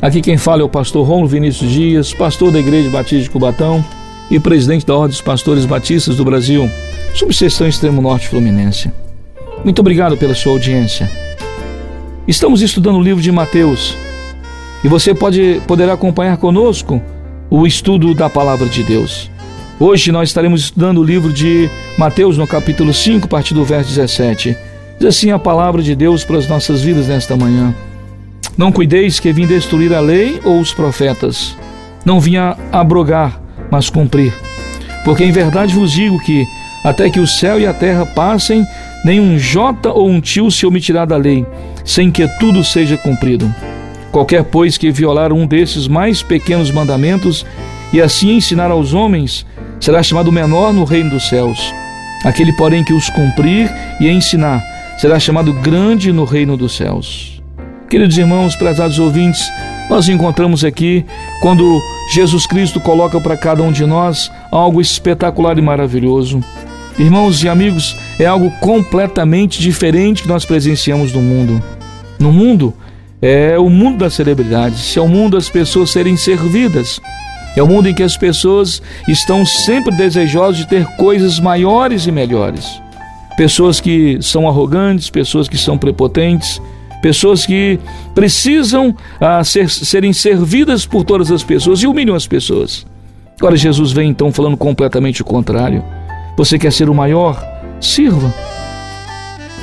Aqui quem fala é o pastor Romulo Vinícius Dias, pastor da Igreja Batista de Cubatão e presidente da Ordem dos Pastores Batistas do Brasil, subseção Extremo Norte Fluminense. Muito obrigado pela sua audiência. Estamos estudando o livro de Mateus e você pode poderá acompanhar conosco o estudo da palavra de Deus. Hoje nós estaremos estudando o livro de Mateus no capítulo 5, a partir do verso 17. Diz assim a palavra de Deus para as nossas vidas nesta manhã. Não cuideis que vim destruir a lei ou os profetas. Não vinha abrogar, mas cumprir. Porque em verdade vos digo que, até que o céu e a terra passem, nem um jota ou um tio se omitirá da lei, sem que tudo seja cumprido. Qualquer, pois, que violar um desses mais pequenos mandamentos e assim ensinar aos homens, será chamado menor no reino dos céus. Aquele, porém, que os cumprir e ensinar, será chamado grande no reino dos céus. Queridos irmãos, prezados ouvintes, nós encontramos aqui quando Jesus Cristo coloca para cada um de nós algo espetacular e maravilhoso. Irmãos e amigos, é algo completamente diferente que nós presenciamos no mundo. No mundo, é o mundo das celebridades, é o mundo das pessoas serem servidas. É o mundo em que as pessoas estão sempre desejosas de ter coisas maiores e melhores. Pessoas que são arrogantes, pessoas que são prepotentes, pessoas que precisam ah, ser, serem servidas por todas as pessoas e humilham as pessoas. Agora Jesus vem então falando completamente o contrário. Você quer ser o maior? Sirva.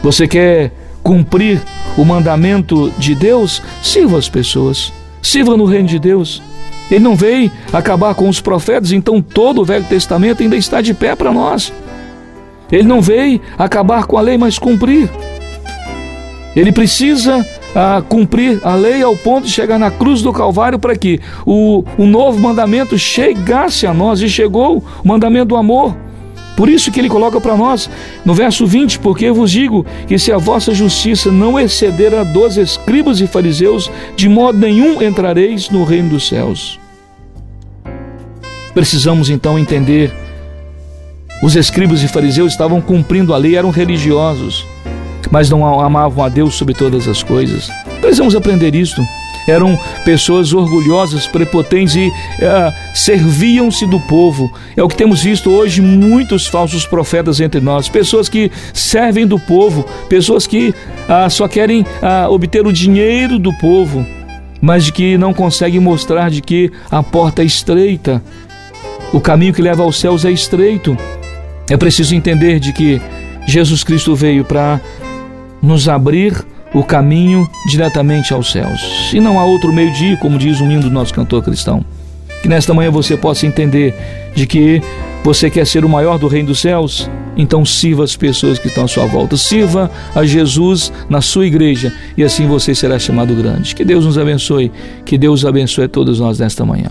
Você quer cumprir o mandamento de Deus? Sirva as pessoas. Sirva no reino de Deus. Ele não veio acabar com os profetas, então todo o Velho Testamento ainda está de pé para nós. Ele não veio acabar com a lei, mas cumprir. Ele precisa ah, cumprir a lei ao ponto de chegar na cruz do Calvário para que o, o novo mandamento chegasse a nós e chegou o mandamento do amor. Por isso que ele coloca para nós no verso 20: Porque vos digo que se a vossa justiça não exceder a dos escribas e fariseus, de modo nenhum entrareis no reino dos céus. Precisamos então entender: os escribas e fariseus estavam cumprindo a lei, eram religiosos mas não amavam a Deus sobre todas as coisas. Precisamos aprender isto. Eram pessoas orgulhosas, prepotentes e uh, serviam-se do povo. É o que temos visto hoje muitos falsos profetas entre nós, pessoas que servem do povo, pessoas que uh, só querem uh, obter o dinheiro do povo, mas de que não conseguem mostrar de que a porta é estreita, o caminho que leva aos céus é estreito. É preciso entender de que Jesus Cristo veio para nos abrir o caminho diretamente aos céus. E não há outro meio de ir, como diz o hino do nosso cantor cristão. Que nesta manhã você possa entender de que você quer ser o maior do reino dos céus, então sirva as pessoas que estão à sua volta. Sirva a Jesus na sua igreja e assim você será chamado grande. Que Deus nos abençoe, que Deus abençoe a todos nós nesta manhã.